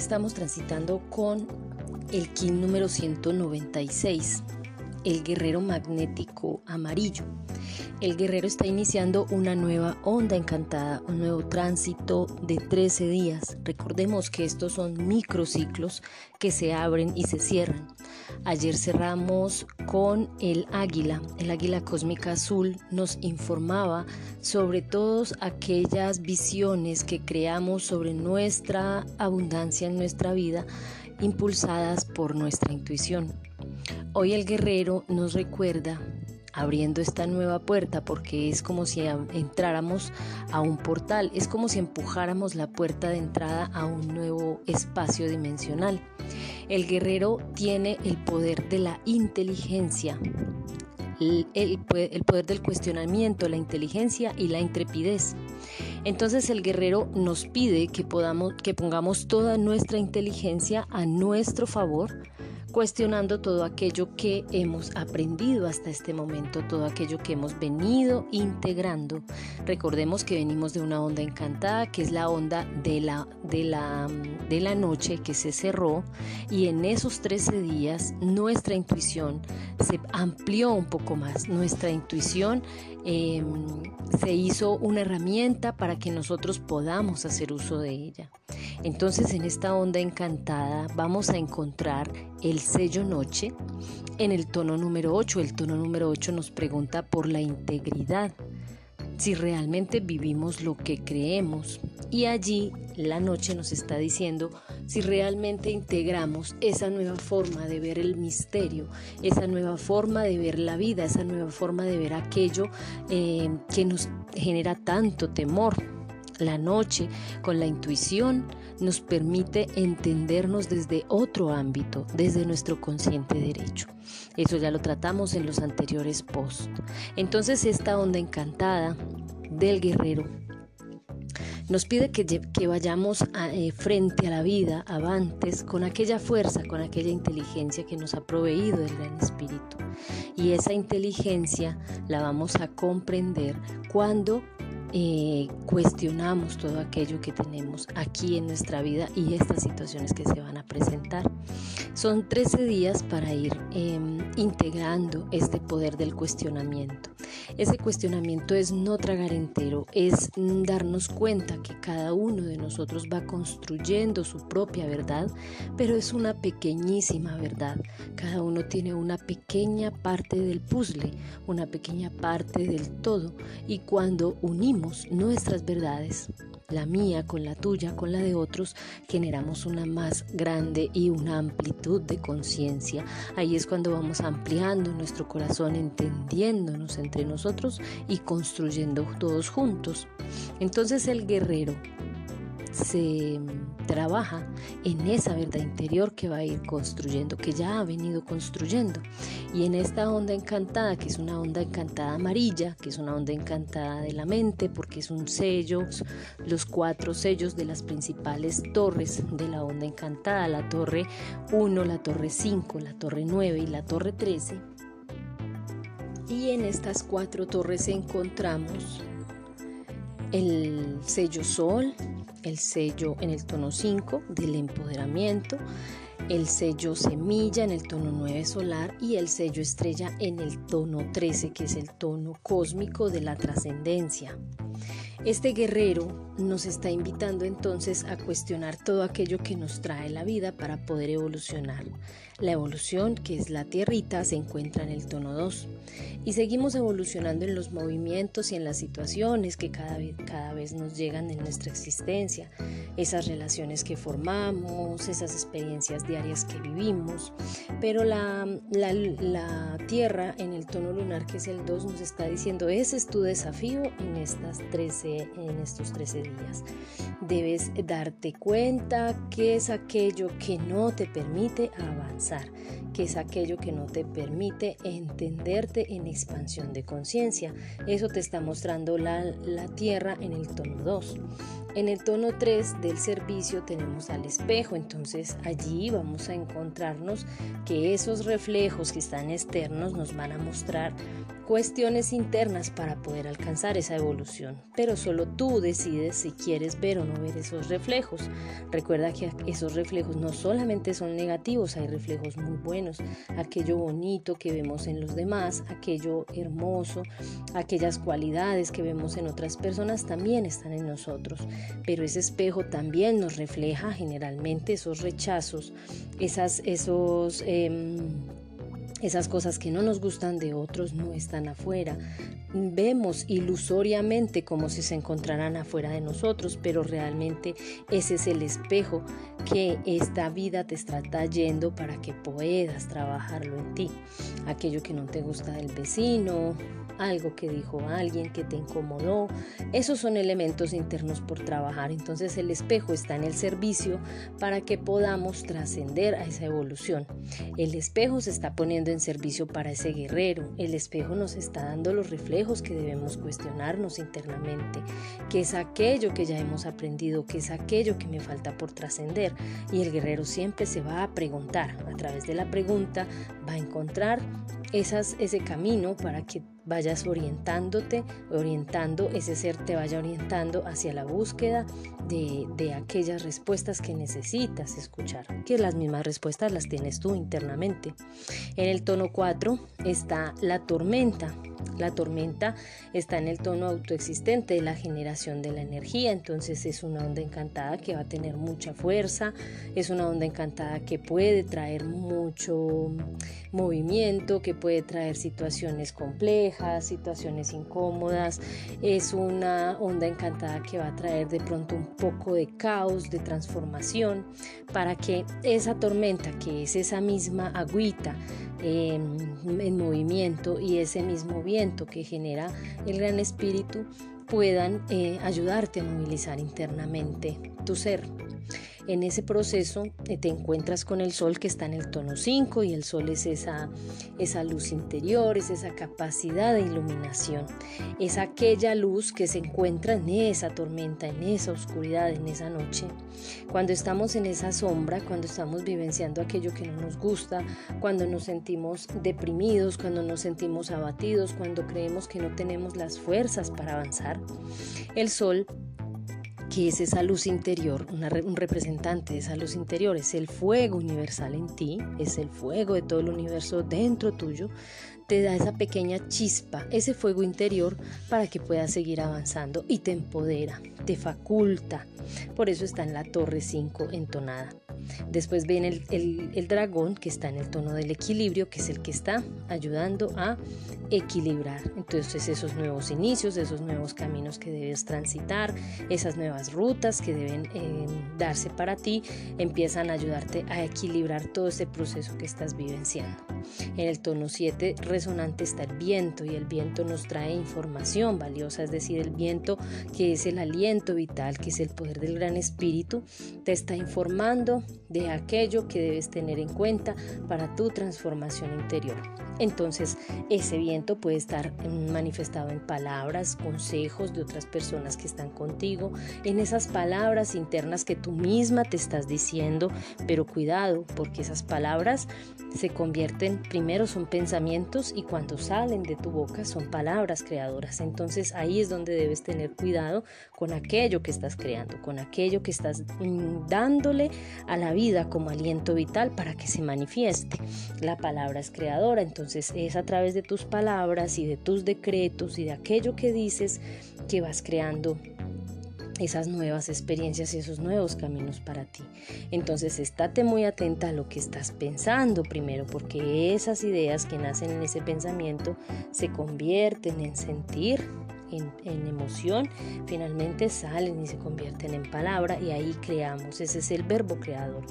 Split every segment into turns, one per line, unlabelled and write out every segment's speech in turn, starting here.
estamos transitando con el KIN número 196, el guerrero magnético amarillo. El guerrero está iniciando una nueva onda encantada, un nuevo tránsito de 13 días. Recordemos que estos son microciclos que se abren y se cierran. Ayer cerramos con el águila. El águila cósmica azul nos informaba sobre todas aquellas visiones que creamos sobre nuestra abundancia en nuestra vida impulsadas por nuestra intuición. Hoy el guerrero nos recuerda abriendo esta nueva puerta porque es como si entráramos a un portal, es como si empujáramos la puerta de entrada a un nuevo espacio dimensional. El guerrero tiene el poder de la inteligencia, el, poder del cuestionamiento, la inteligencia y la intrepidez. Entonces el guerrero nos pide que pongamos toda nuestra inteligencia a nuestro favor cuestionando todo aquello que hemos aprendido hasta este momento, todo aquello que hemos venido integrando. Recordemos que venimos de una onda encantada, que es la onda de la, de la, de la noche que se cerró y en esos 13 días nuestra intuición se amplió un poco más. Nuestra intuición em, se hizo una herramienta para que nosotros podamos hacer uso de ella. Entonces en esta onda encantada vamos a encontrar el sello noche en el tono número 8. El tono número 8 nos pregunta por la integridad, si realmente vivimos lo que creemos. Y allí la noche nos está diciendo si realmente integramos esa nueva forma de ver el misterio, esa nueva forma de ver la vida, esa nueva forma de ver aquello eh, que nos genera tanto temor. La noche con la intuición nos permite entendernos desde otro ámbito, desde nuestro consciente derecho. Eso ya lo tratamos en los anteriores posts. Entonces esta onda encantada del guerrero nos pide que, que vayamos eh, frente a la vida, avantes, con aquella fuerza, con aquella inteligencia que nos ha proveído el Gran Espíritu. Y esa inteligencia la vamos a comprender cuando eh, cuestionamos todo aquello que tenemos aquí en nuestra vida y estas situaciones que se van a presentar. Son 13 días para ir em, integrando este poder del cuestionamiento. Ese cuestionamiento es no tragar entero, es darnos cuenta que cada uno de nosotros va construyendo su propia verdad, pero es una pequeñísima verdad. Cada uno tiene una pequeña parte del puzzle, una pequeña parte del todo, y cuando unimos nuestras verdades, la mía con la tuya, con la de otros, generamos una más grande y una amplitud de conciencia. Ahí es cuando vamos ampliando nuestro corazón, entendiéndonos entre nosotros y construyendo todos juntos. Entonces el guerrero se trabaja en esa verdad interior que va a ir construyendo, que ya ha venido construyendo. Y en esta onda encantada, que es una onda encantada amarilla, que es una onda encantada de la mente, porque es un sello, los cuatro sellos de las principales torres de la onda encantada, la torre 1, la torre 5, la torre 9 y la torre 13. Y en estas cuatro torres encontramos el sello sol, el sello en el tono 5 del empoderamiento, el sello semilla en el tono 9 solar y el sello estrella en el tono 13 que es el tono cósmico de la trascendencia. Este guerrero nos está invitando entonces a cuestionar todo aquello que nos trae la vida para poder evolucionar. La evolución, que es la tierrita, se encuentra en el tono 2 y seguimos evolucionando en los movimientos y en las situaciones que cada vez, cada vez nos llegan en nuestra existencia, esas relaciones que formamos, esas experiencias diarias que vivimos, pero la, la, tierra en el tono lunar, que es el 2, nos está diciendo, ese es tu desafío en, estas 13, en estos 13 días. Debes darte cuenta que es aquello que no te permite avanzar que es aquello que no te permite entenderte en expansión de conciencia. Eso te está mostrando la, la Tierra en el tono 2. En el tono 3 del servicio tenemos al espejo, entonces allí vamos a encontrarnos que esos reflejos que están externos nos van a mostrar cuestiones internas para poder alcanzar esa evolución, pero solo tú decides si quieres ver o no ver esos reflejos. Recuerda que esos reflejos no solamente son negativos, hay reflejos muy buenos, aquello bonito que vemos en los demás, aquello hermoso, aquellas cualidades que vemos en otras personas también están en nosotros. Pero ese espejo también nos refleja generalmente esos rechazos, esas, esos... Em, esas cosas que no nos gustan de otros no están afuera. Vemos ilusoriamente como si se encontraran afuera de nosotros, pero realmente ese es el espejo que esta vida te está trayendo para que puedas trabajarlo en ti. Aquello que no te gusta del vecino, algo que dijo alguien que te incomodó. Esos son elementos internos por trabajar. Entonces el espejo está en el servicio para que podamos trascender a esa evolución. El espejo se está poniendo en servicio para ese guerrero. El espejo nos está dando los reflejos que debemos cuestionarnos internamente, que es aquello que ya hemos aprendido, que es aquello que me falta por trascender. Y el guerrero siempre se va a preguntar, a través de la pregunta va a encontrar esas, ese camino para que vayas orientándote, orientando, ese ser te vaya orientando hacia la búsqueda de, de, aquellas respuestas que necesitas escuchar, que las mismas respuestas las tienes tú internamente. En el tono 4 está la tormenta. La tormenta está en el tono autoexistente de la generación de la energía, entonces es una onda encantada que va a tener mucha fuerza, es una onda encantada que puede traer mucho movimiento, que puede traer situaciones complejas, situaciones incómodas, es una onda encantada que va a traer de pronto un poco de caos, de transformación, para que esa tormenta, que es esa misma agüita, en movimiento y ese mismo viento que genera el gran espíritu puedan eh, ayudarte a movilizar internamente tu ser. En ese proceso eh, te encuentras con el sol que está en el tono 5 y el sol es esa, esa luz interior, es esa capacidad de iluminación, es aquella luz que se encuentra en esa tormenta, en esa oscuridad, en esa noche. Cuando estamos en esa sombra, cuando estamos vivenciando aquello que no nos gusta, cuando nos sentimos deprimidos, cuando nos sentimos abatidos, cuando creemos que no tenemos las fuerzas para avanzar, el sol que es esa luz interior, un representante de esa luz interior, es el fuego universal en ti, es el fuego de todo el universo dentro tuyo, te da esa pequeña chispa, ese fuego interior para que puedas seguir avanzando y te empodera, te faculta. Por eso está en la torre 5 entonada. Después viene el, el, dragón que está en el tono del equilibrio, que es el que está ayudando a equilibrar. Entonces esos nuevos inicios, esos nuevos caminos que debes transitar, esas nuevas rutas que deben eh, darse para ti, empiezan a ayudarte a equilibrar todo ese proceso que estás vivenciando. En el tono 7 resonante está el viento y el viento nos trae información valiosa, es decir, el viento que es el aliento vital, que es el poder del gran espíritu, te está informando de aquello que debes tener en cuenta para tu transformación interior. Entonces, ese viento puede estar manifestado en palabras, consejos de otras personas que están contigo, en esas palabras internas que tú misma te estás diciendo, pero cuidado, porque esas palabras se convierten, primero son pensamientos y cuando salen de tu boca son palabras creadoras. Entonces ahí es donde debes tener cuidado con aquello que estás creando, con aquello que estás mm, dándole a la vida como aliento vital para que se manifieste. La palabra es creadora, entonces es a través de tus palabras y de tus decretos y de aquello que dices que vas creando esas nuevas experiencias y esos nuevos caminos para ti. Entonces, estate muy atenta a lo que estás pensando primero, porque esas ideas que nacen en ese pensamiento se convierten en sentir, en, emoción, finalmente salen y se convierten en palabra y ahí creamos. Ese es el verbo creador.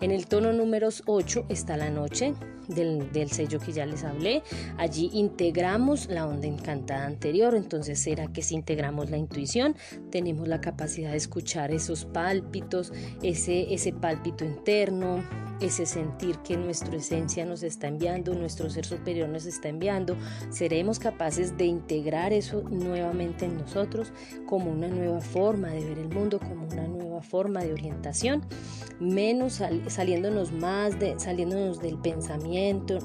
En el tono número 8 está la noche del, sello que ya les hablé. Allí integramos la onda encantada anterior. Entonces será que si integramos la intuición, tenemos la capacidad de escuchar esos pálpitos, ese, ese pálpito interno, ese sentir que nuestra esencia nos está enviando, nuestro ser superior nos está enviando. Seremos capaces de integrar eso nuevamente en nosotros como una nueva forma de ver el mundo, como una nueva forma de orientación, menos saliéndonos más de, saliéndonos del pensamiento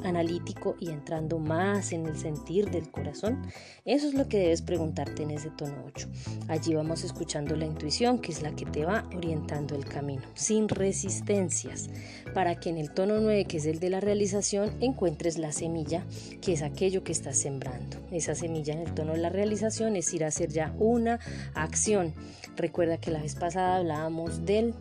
analítico y entrando más en el sentir del corazón? Eso es lo que debes preguntarte en ese tono 8. Allí vamos escuchando la intuición, que es la que te va orientando el camino, sin resistencias, para que en el tono 9, que es el de la realización, encuentres la semilla, que es aquello que estás sembrando. Esa semilla en el tono de la realización es ir a hacer ya una acción. Recuerda que la vez pasada hablábamos del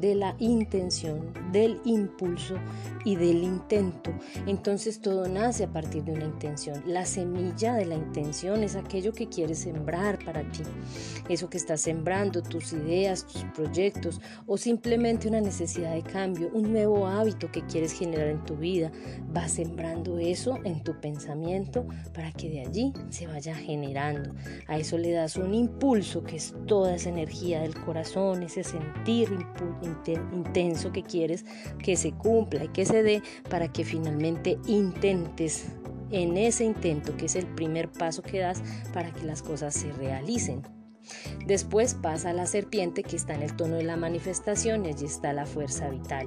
de la intención, del impulso y del intento. Entonces todo nace a partir de una intención. La semilla de la intención es aquello que quieres sembrar para ti. Eso que estás sembrando, tus ideas, tus proyectos o simplemente una necesidad de cambio, un nuevo hábito que quieres generar en tu vida. Vas sembrando eso en tu pensamiento para que de allí se vaya generando. A eso le das un impulso que es toda esa energía del corazón, ese sentir intenso que quieres que se cumpla y que se dé para que finalmente intentes en ese intento, que es el primer paso que das para que las cosas se realicen. Después pasa la serpiente que está en el tono de la manifestación y allí está la fuerza vital.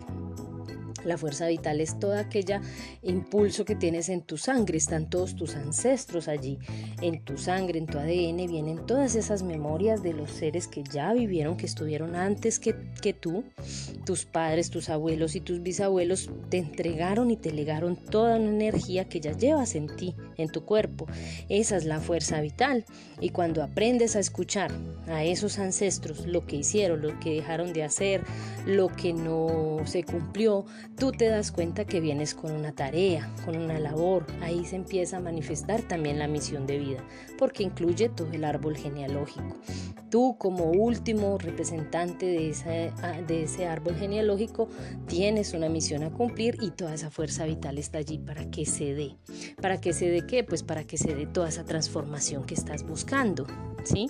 La fuerza vital es todo aquella impulso que tienes en tu sangre, están todos tus ancestros allí, en tu sangre, en tu ADN, vienen todas esas memorias de los seres que ya vivieron, que estuvieron antes que, que tú, tus padres, tus abuelos y tus bisabuelos te entregaron y te legaron toda una energía que ya llevas en ti, en tu cuerpo. Esa es la fuerza vital. Y cuando aprendes a escuchar a esos ancestros, lo que hicieron, lo que dejaron de hacer, lo que no se cumplió, tú te das cuenta que vienes con una tarea, con una labor. Ahí se empieza a manifestar también la misión de vida, porque incluye todo el árbol genealógico. Tú como último representante de, ese, ah, de ese árbol genealógico tienes una misión a cumplir y toda esa fuerza vital está allí para que se dé. ¿Para que se dé qué? Pues para que se dé toda esa transformación que estás buscando. ¿Sí?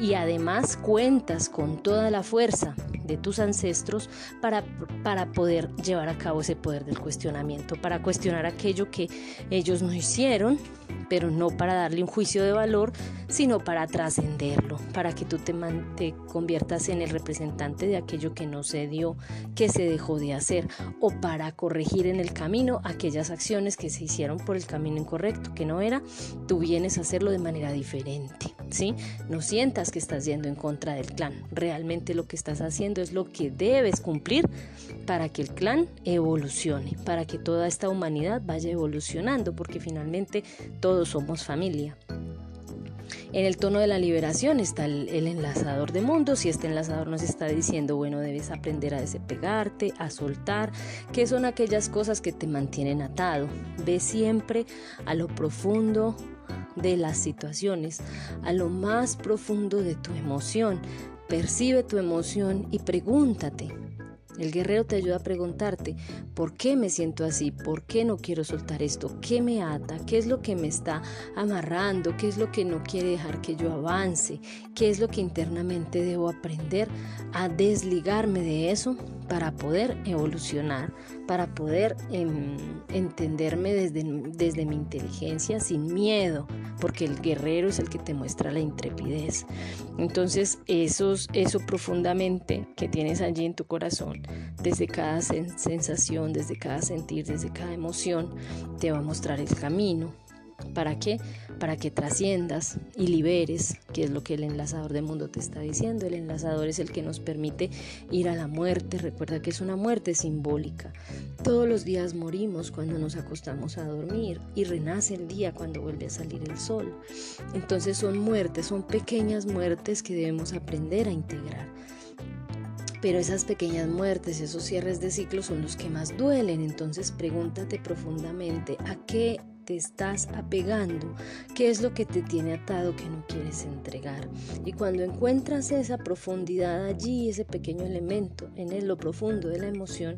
Y además cuentas con toda la fuerza de tus ancestros para, para poder llevar a cabo ese poder del cuestionamiento, para cuestionar aquello que ellos no hicieron, pero no para darle un juicio de valor, sino para trascenderlo, para que tú te, te conviertas en el representante de aquello que no se dio, que se dejó de hacer, o para corregir en el camino aquellas acciones que se hicieron por el camino incorrecto, que no era, tú vienes a hacerlo de manera diferente. ¿Sí? No sientas que estás yendo en contra del clan. Realmente lo que estás haciendo es lo que debes cumplir para que el clan evolucione, para que toda esta humanidad vaya evolucionando, porque finalmente todos somos familia. En el tono de la liberación está el, enlazador de mundos y este enlazador nos está diciendo, bueno, debes aprender a despegarte, a soltar, que son aquellas cosas que te mantienen atado. Ve siempre a lo profundo de las situaciones, a lo más profundo de tu emoción. Percibe tu emoción y pregúntate, el guerrero te ayuda a preguntarte, ¿por qué me siento así? ¿Por qué no quiero soltar esto? ¿Qué me ata? ¿Qué es lo que me está amarrando? ¿Qué es lo que no quiere dejar que yo avance? ¿Qué es lo que internamente debo aprender a desligarme de eso para poder evolucionar, para poder em, entenderme desde, desde mi inteligencia sin miedo? Porque el guerrero es el que te muestra la intrepidez. Entonces, eso profundamente que tienes allí en tu corazón, desde cada sensación, desde cada sentir, desde cada emoción, te va a mostrar el camino. ¿Para qué? Para que trasciendas y liberes, que es lo que el enlazador de mundo te está diciendo. El enlazador es el que nos permite ir a la muerte. Recuerda que es una muerte simbólica. Todos los días morimos cuando nos acostamos a dormir y renace el día cuando vuelve a salir el sol. Entonces son muertes, son pequeñas muertes que debemos aprender a integrar. Pero esas pequeñas muertes, esos cierres de ciclo son los que más duelen. Entonces pregúntate profundamente a qué te estás apegando, qué es lo que te tiene atado que no quieres entregar. Y cuando encuentras esa profundidad allí, ese pequeño elemento en lo profundo de la emoción,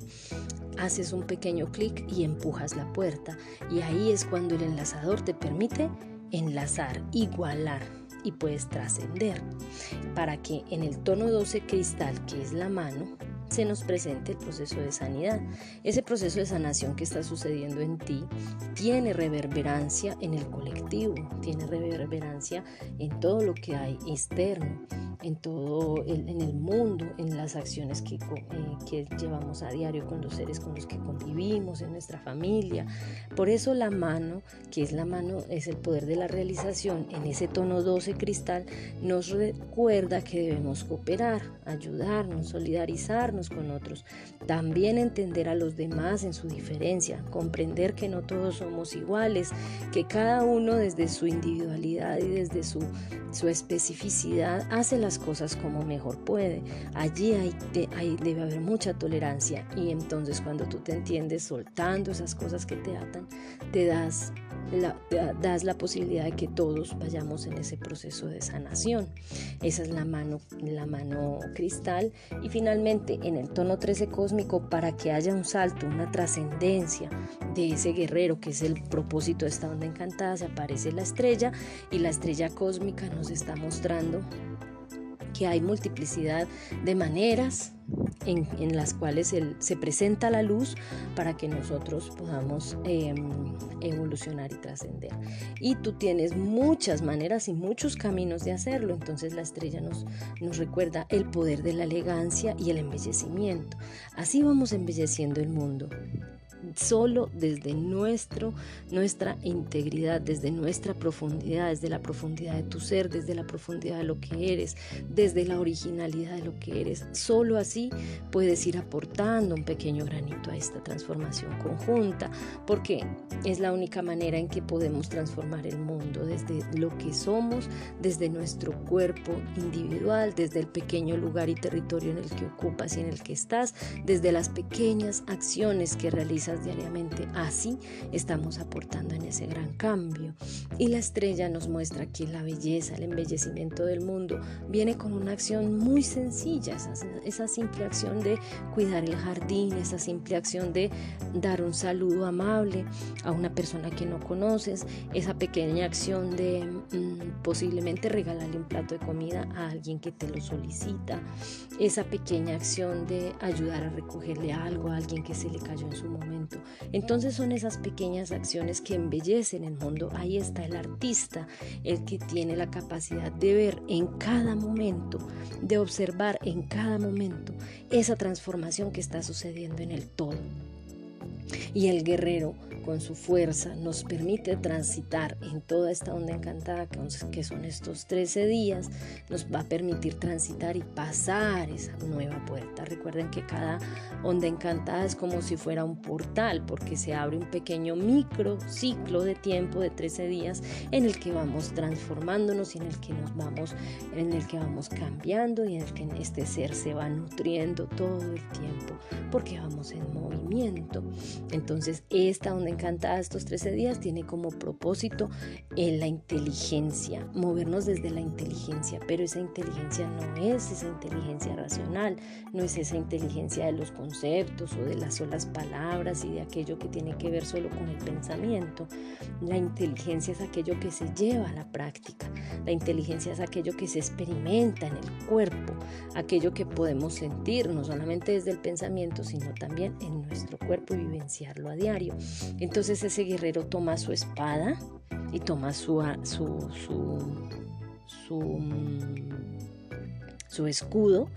haces un pequeño clic y empujas la puerta. Y ahí es cuando el enlazador te permite enlazar, igualar y puedes trascender para que en el tono 12 cristal, que es la mano, se nos presente el proceso de sanidad. Ese proceso de sanación que está sucediendo en ti tiene reverberancia en el colectivo, tiene reverberancia en todo lo que hay externo. En todo el, en el mundo, en las acciones que, eh, que llevamos a diario con los seres con los que convivimos, en nuestra familia. Por eso la mano, que es la mano, es el poder de la realización, en ese tono 12 cristal, nos recuerda que debemos cooperar, ayudarnos, solidarizarnos con otros, también entender a los demás en su diferencia, comprender que no todos somos iguales, que cada uno desde su individualidad y desde su, su especificidad hace las cosas como mejor puede. Allí hay, debe haber mucha tolerancia y entonces cuando tú te entiendes soltando esas cosas que te atan, te das la, das la posibilidad de que todos vayamos en ese proceso de sanación. Esa es la mano, la mano cristal. Y finalmente, en el tono 13 cósmico, para que haya un salto, una trascendencia de ese guerrero, que es el propósito de esta onda encantada, se aparece la estrella y la estrella cósmica nos está mostrando que hay multiplicidad de maneras en, las cuales se presenta la luz para que nosotros podamos em, evolucionar y trascender. Y tú tienes muchas maneras y muchos caminos de hacerlo, entonces la estrella nos, nos recuerda el poder de la elegancia y el embellecimiento. Así vamos embelleciendo el mundo solo desde nuestro, nuestra integridad, desde nuestra profundidad, desde la profundidad de tu ser, desde la profundidad de lo que eres, desde la originalidad de lo que eres. Solo así puedes ir aportando un pequeño granito a esta transformación conjunta, porque es la única manera en que podemos transformar el mundo desde lo que somos, desde nuestro cuerpo individual, desde el pequeño lugar y territorio en el que ocupas y en el que estás, desde las pequeñas acciones que realizas diariamente. Así estamos aportando en ese gran cambio. Y la estrella nos muestra que la belleza, el embellecimiento del mundo viene con una acción muy sencilla, esa, simple acción de cuidar el jardín, esa simple acción de dar un saludo amable a una persona que no conoces, esa pequeña acción de mm, posiblemente regalarle un plato de comida a alguien que te lo solicita, esa pequeña acción de ayudar a recogerle algo a alguien que se le cayó en su momento entonces son esas pequeñas acciones que embellecen el mundo. Ahí está el artista, el que tiene la capacidad de ver en cada momento, de observar en cada momento esa transformación que está sucediendo en el todo. Y el guerrero con su fuerza nos permite transitar en toda esta onda encantada que son estos 13 días, nos va a permitir transitar y pasar esa nueva puerta. Recuerden que cada onda encantada es como si fuera un portal porque se abre un pequeño micro ciclo de tiempo de 13 días en el que vamos transformándonos y en el que nos vamos, en el que vamos cambiando y en el que este ser se va nutriendo todo el tiempo porque vamos en movimiento. Entonces esta onda encantada estos 13 días tiene como propósito en la inteligencia, movernos desde la inteligencia, pero esa inteligencia no es esa inteligencia racional, no es esa inteligencia de los conceptos o de las solas palabras y de aquello que tiene que ver solo con el pensamiento. La inteligencia es aquello que se lleva a la práctica, la inteligencia es aquello que se experimenta en el cuerpo, aquello que podemos sentir no solamente desde el pensamiento, sino también en nuestro cuerpo y a diario. Entonces ese guerrero toma su espada y toma su, su, su, su, escudo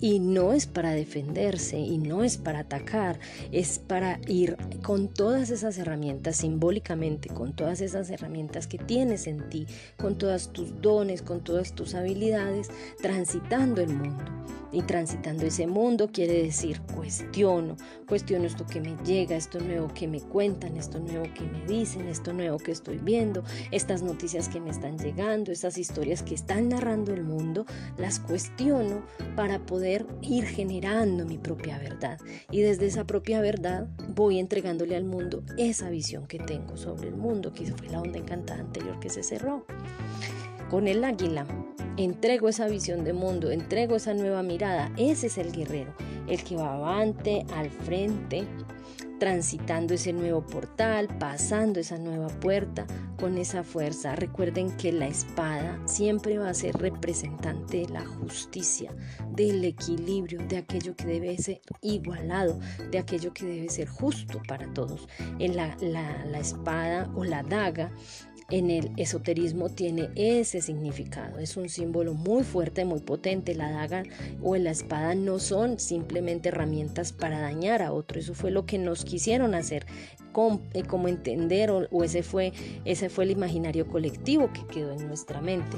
y no es para defenderse y no es para atacar, es para ir con todas esas herramientas simbólicamente, con todas esas herramientas que tienes en ti, con todas tus dones, con todas tus habilidades, transitando el mundo. Y transitando ese mundo quiere decir cuestiono, cuestiono esto que me llega, esto nuevo que me cuentan, esto nuevo que me dicen, esto nuevo que estoy viendo, estas noticias que me están llegando, estas historias que están narrando el mundo, las cuestiono para poder ir generando mi propia verdad. Y desde esa propia verdad voy entregándole al mundo esa visión que tengo sobre el mundo, que fue la onda encantada anterior que se cerró. Con el águila entrego esa visión de mundo, entrego esa nueva mirada. Ese es el guerrero, el que va avante, al frente, transitando ese nuevo portal, pasando esa nueva puerta con esa fuerza. Recuerden que la espada siempre va a ser representante de la justicia, del equilibrio, de aquello que debe ser igualado, de aquello que debe ser justo para todos. En la, la espada o la daga en el esoterismo tiene ese significado. Es un símbolo muy fuerte, muy potente. La daga o la espada no son simplemente herramientas para dañar a otro. Eso fue lo que nos quisieron hacer eh, como entender o, ese, fue, ese fue el imaginario colectivo que quedó en nuestra mente.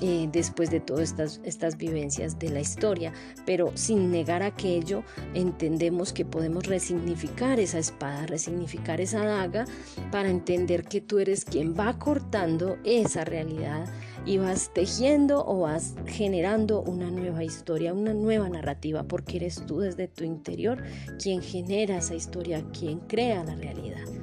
Eh, después de todas estas, estas vivencias de la historia, pero sin negar aquello, entendemos que podemos resignificar esa espada, resignificar esa daga para entender que tú eres quien va cortando esa realidad y vas tejiendo o vas generando una nueva historia, una nueva narrativa, porque eres tú desde tu interior quien genera esa historia, quien crea la realidad.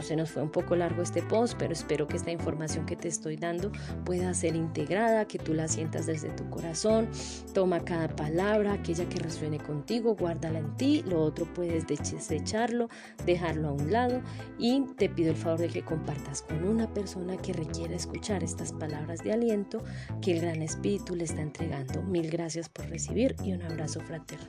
Bueno, se nos fue un poco largo este post, pero espero que esta información que te estoy dando pueda ser integrada, que tú la sientas desde tu corazón. Toma cada palabra, aquella que resuene contigo, guárdala en ti. Lo otro puedes desecharlo, dejarlo a un lado y te pido el favor de que compartas con una persona que requiere escuchar estas palabras de aliento que el Gran Espíritu le está entregando. Mil gracias por recibir y un abrazo fraterno.